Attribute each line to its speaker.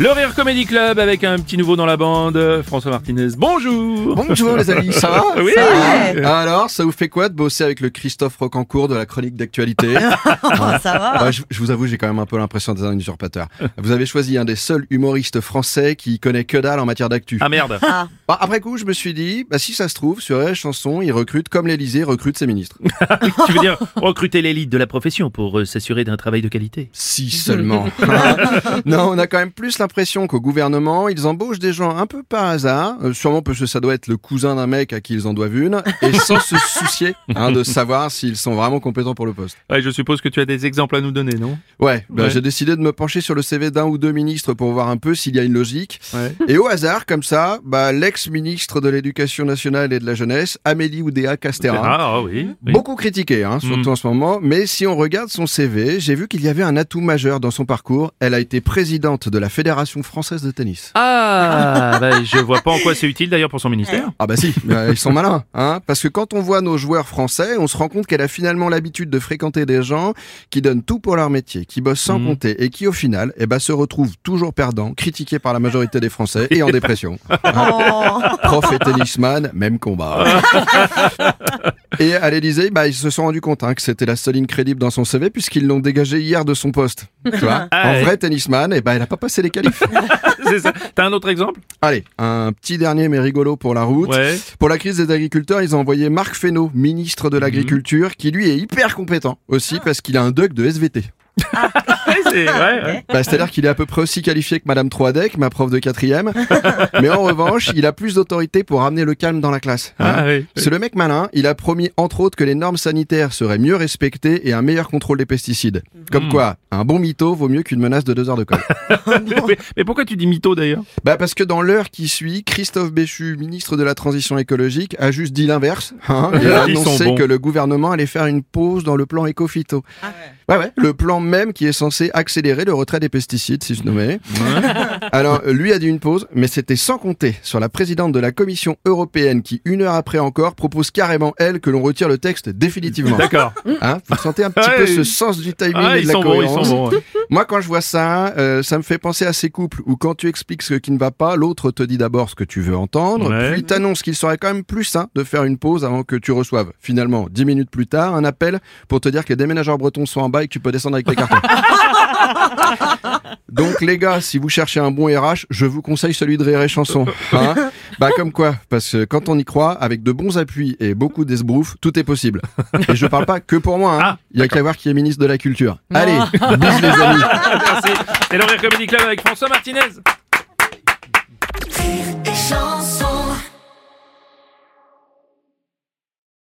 Speaker 1: Le Rire Comedy Club avec un petit nouveau dans la bande, François Martinez. Bonjour
Speaker 2: Bonjour les amis, ça va
Speaker 1: Oui
Speaker 2: Ça va Alors, ça vous fait quoi de bosser avec le Christophe Rocancourt de la chronique d'actualité
Speaker 3: ça va.
Speaker 2: Bah, je, je vous avoue, j'ai quand même un peu l'impression d'être un usurpateur. Vous avez choisi un des seuls humoristes français qui connaît que dalle en matière d'actu.
Speaker 1: Ah merde
Speaker 3: Ah,
Speaker 2: Bah, après coup, je me suis dit, bah, si ça se trouve, sur les chansons, il recrute comme l'Elysée recrute ses ministres.
Speaker 1: Tu veux dire recruter l'élite de la profession pour euh, s'assurer d'un travail de qualité?
Speaker 2: Si seulement. non, on a quand même plus l'impression qu'au gouvernement, ils embauchent des gens un peu par hasard, euh, sûrement parce que ça doit être le cousin d'un mec à qui ils en doivent une, et sans se soucier hein, de savoir s'ils sont vraiment compétents pour le poste.
Speaker 1: Ouais, je suppose que tu as des exemples à nous donner, non?
Speaker 2: Ouais, bah,
Speaker 1: Ouais.
Speaker 2: j'ai décidé de me pencher sur le CV d'un ou deux ministres pour voir un peu s'il y a une logique.
Speaker 1: Ouais.
Speaker 2: Et au hasard, comme ça, bah, l'ex-ministre de l'Éducation nationale et de la jeunesse, Amélie Oudéa Castéra.
Speaker 1: Ah oui, oui.
Speaker 2: Beaucoup critiqué, hein, surtout
Speaker 1: Mm.
Speaker 2: en ce moment, mais si on regarde son CV, j'ai vu qu'il y avait un atout majeur dans son parcours. Elle a été présidente de la Fédération française de tennis.
Speaker 1: Ah, bah, je vois pas en quoi c'est utile d'ailleurs pour son ministère.
Speaker 2: Ah bah si, bah, ils sont malins, hein, parce que quand on voit nos joueurs français, on se rend compte qu'elle a finalement l'habitude de fréquenter des gens qui donnent tout pour leur métier, qui bossent sans
Speaker 1: Mhm.
Speaker 2: compter et qui au final, eh ben, se retrouvent toujours perdants, critiqués par la majorité des Français et en dépression.
Speaker 3: oh.
Speaker 2: Prof et tennisman, même combat. Et à l'Elysée, bah, ils se sont rendus compte hein, que c'était la seule ligne crédible dans son CV puisqu'ils l'ont dégagé hier de son poste. Tu vois
Speaker 1: Ah
Speaker 2: en vrai tennisman, et ben, elle a pas passé les qualifs.
Speaker 1: c'est ça. T'as un autre exemple?
Speaker 2: Allez, un petit dernier mais rigolo pour la route.
Speaker 1: Ouais.
Speaker 2: Pour la crise des agriculteurs, ils ont envoyé Marc Fesneau, ministre de l'Agriculture, qui lui est hyper compétent aussi parce qu'il a un doc de SVT.
Speaker 1: Ouais, c'est ouais, ouais.
Speaker 2: Bah, C'est-à-dire qu'il est à peu près aussi qualifié que Madame Troadec, ma prof de quatrième. Mais en revanche, il a plus d'autorité pour ramener le calme dans la classe. hein.
Speaker 1: Ah, oui.
Speaker 2: C'est le mec malin, il a promis entre autres que les normes sanitaires seraient mieux respectées et un meilleur contrôle des pesticides. Comme
Speaker 1: Mm.
Speaker 2: quoi, un bon mytho vaut mieux qu'une menace de deux heures de colle.
Speaker 1: mais, mais pourquoi tu dis mytho d'ailleurs?
Speaker 2: Bah parce que dans l'heure qui suit, Christophe Béchu, ministre de la Transition écologique, a juste dit l'inverse hein, et a annoncé que le gouvernement allait faire une pause dans le plan éco-phyto. Ouais, ouais, le plan même qui est censé accélérer le retrait des pesticides, si je nommais. Alors, lui a dit une pause, mais c'était sans compter sur la présidente de la Commission européenne qui, une heure après encore, propose carrément, elle, que l'on retire le texte définitivement.
Speaker 1: D'accord.
Speaker 2: Hein, vous sentez un petit
Speaker 1: Ouais,
Speaker 2: peu ce sens du timing
Speaker 1: Ah,
Speaker 2: et
Speaker 1: ils
Speaker 2: de la
Speaker 1: sont bons, ils
Speaker 2: cohérence.
Speaker 1: sont bons. ouais.
Speaker 2: Moi, quand je vois ça, euh, ça me fait penser à ces couples où quand tu expliques ce qui ne va pas, l'autre te dit d'abord ce que tu veux entendre,
Speaker 1: Ouais.
Speaker 2: puis t'annonce qu'il serait quand même plus sain de faire une pause avant que tu reçoives, finalement, dix minutes plus tard, un appel pour te dire que les déménageurs bretons sont en bas et que tu peux descendre avec tes cartons. Donc les gars, si vous cherchez un bon RH, je vous conseille celui de Rire et Chanson. Hein bah comme quoi, parce que quand on y croit, avec de bons appuis et beaucoup d'esbrouf, tout est possible. Et je parle pas que pour moi, hein.
Speaker 1: Ah,
Speaker 2: il y a qu'à voir qui est ministre de la Culture. Allez, bis les amis
Speaker 1: Merci. Et le Rire Comedy Club avec François Martinez.